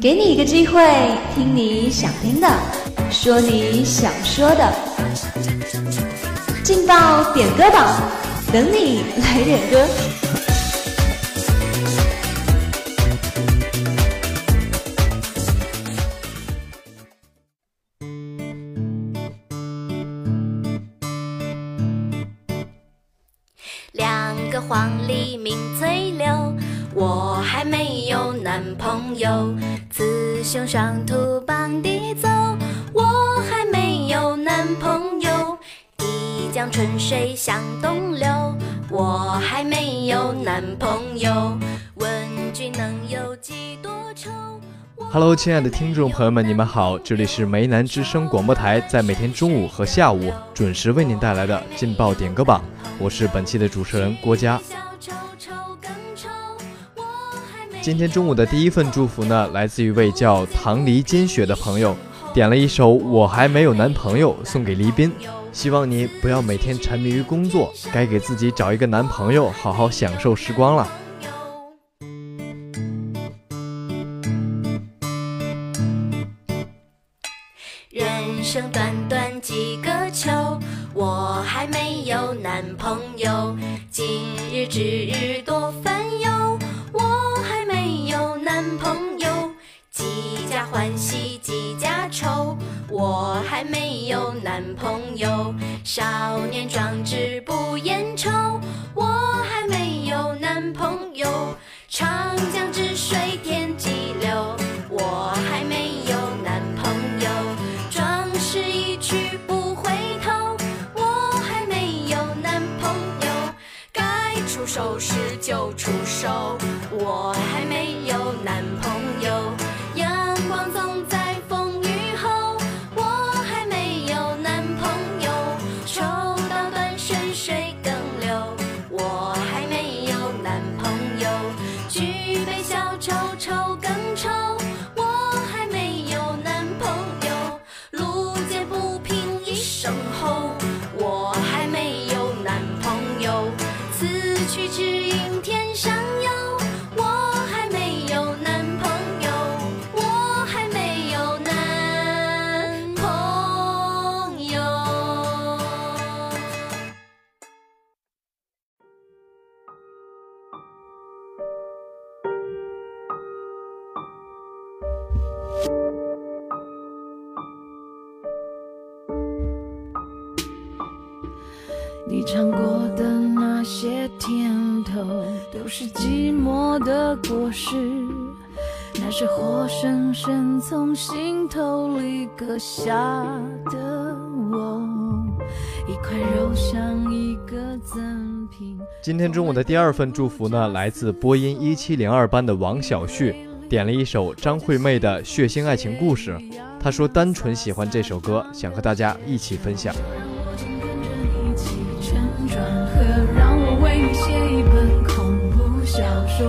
给你一个机会，听你想听的，说你想说的，劲爆点歌榜，等你来点歌。两个黄鹂鸣翠柳，我还没有男朋友。雌雄双兔傍地走，我还没有男朋友。一江春水向东流，我还没有男朋友。问君能有几多愁？Hello，亲爱的听众朋友们，你们好，这里是梅南之声广播台，在每天中午和下午准时为您带来的劲爆点歌榜。我是本期的主持人郭嘉。今天中午的第一份祝福呢，来自一位叫唐黎金雪的朋友，点了一首《我还没有男朋友》送给黎斌，希望你不要每天沉迷于工作，该给自己找一个男朋友，好好享受时光了。喜几家愁，我还没有男朋友。少年壮志不言愁，我还没有男朋友。长江之水天举杯消愁愁更尝过的那些甜头，都是寂寞的果实。那是活生生从心头里割下的我，一块肉像一个赠品。今天中午的第二份祝福呢，来自播音一七零二班的王小旭，点了一首张惠妹的《血腥爱情故事》。他说单纯喜欢这首歌，想和大家一起分享。想说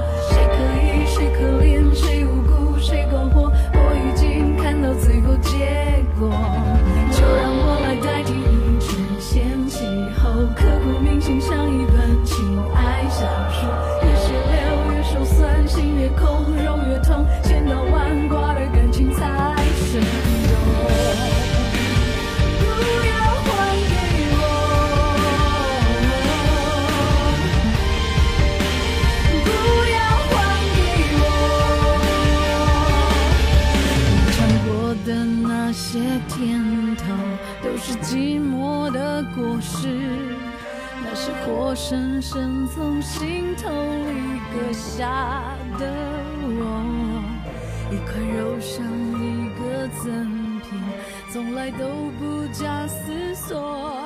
我深深从心头里割下的我，一块肉像一个赠品，从来都不假思索。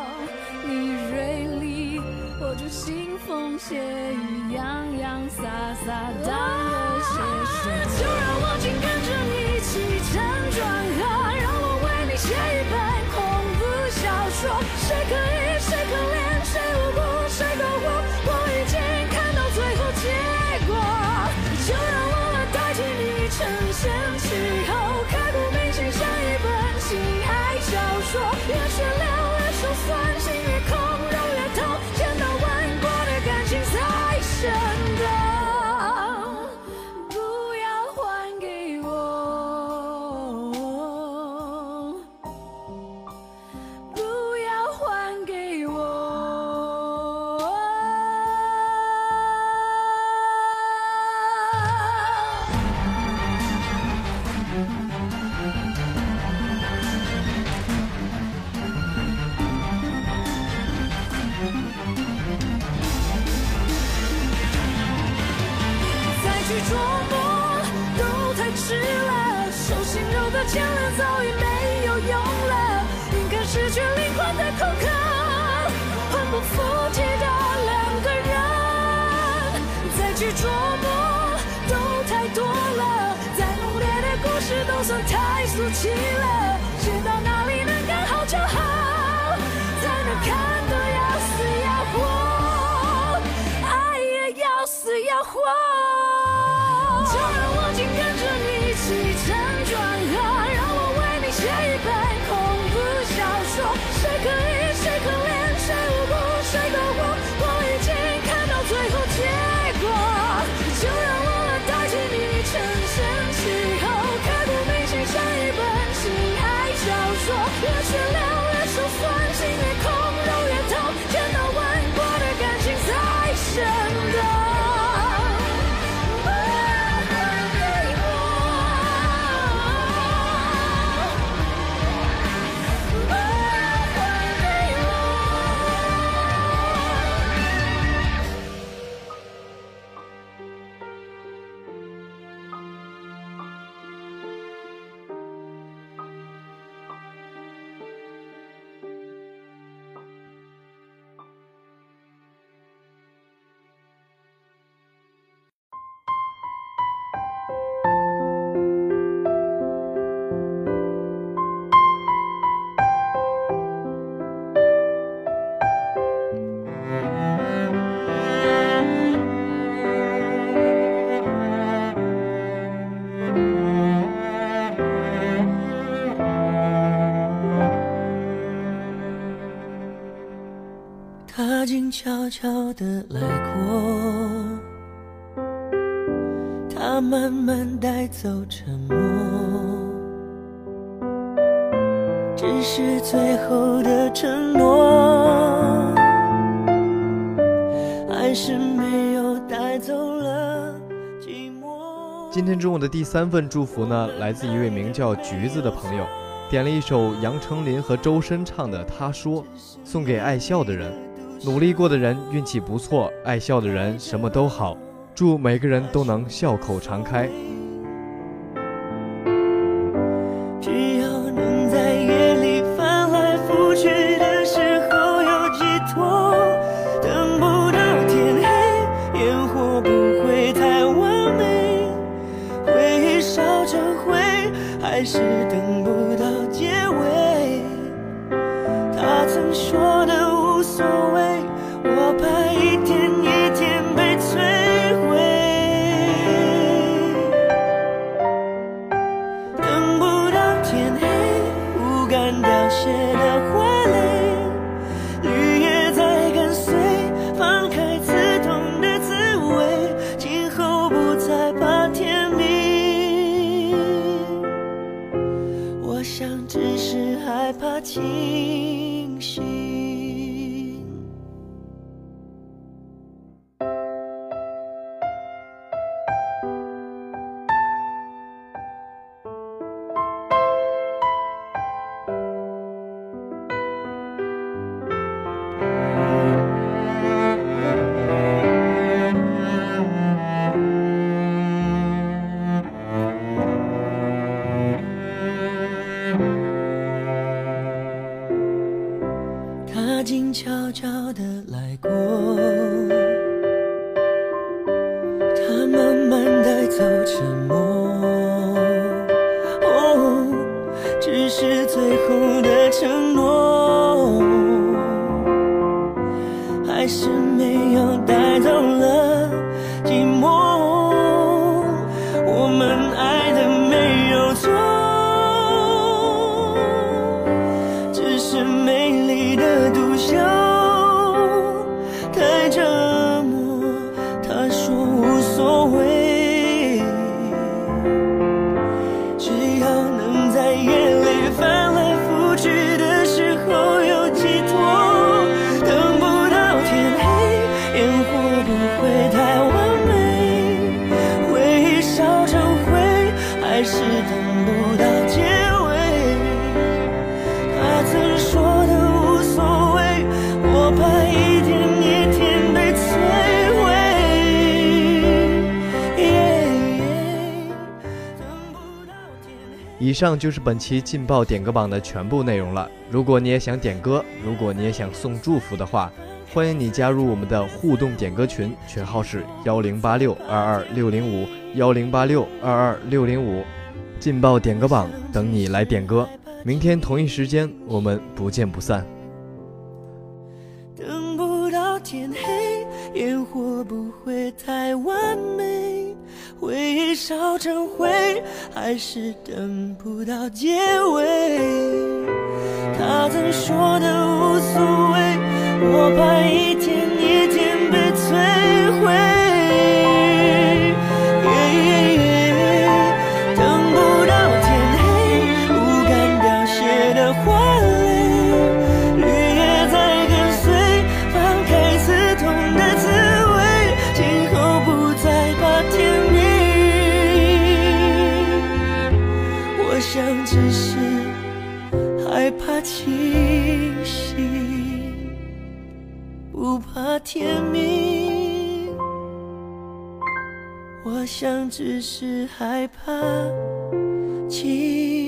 你锐利，我就腥风血雨，洋洋洒洒当个写手。就让我紧跟着你一起承转牵连早已没有用了，应该失去灵魂的空壳，魂不附体的两个人，再去琢磨都太多了，再浓烈的故事都算太俗气了，写到哪里能刚好就好，才能看得要死要活，爱也要死要活。悄悄地来过，他慢慢带走沉默，只是最后的承诺，还是没有带走了寂寞。今天中午的第三份祝福呢，来自一位名叫橘子的朋友，点了一首杨丞琳和周深唱的《他说》，送给爱笑的人。努力过的人运气不错，爱笑的人什么都好。祝每个人都能笑口常开。我想只是害怕清醒。承诺，还是以上就是本期劲爆点歌榜的全部内容了。如果你也想点歌，如果你也想送祝福的话，欢迎你加入我们的互动点歌群，群号是幺零八六二二六零五幺零八六二二六零五。劲爆点歌榜等你来点歌，明天同一时间我们不见不散。等不到天黑，烟火不会太完美，回忆烧成灰，还是等不到结尾。他曾说的无所谓，我怕一天想只是害怕清醒，不怕天明。我想只是害怕清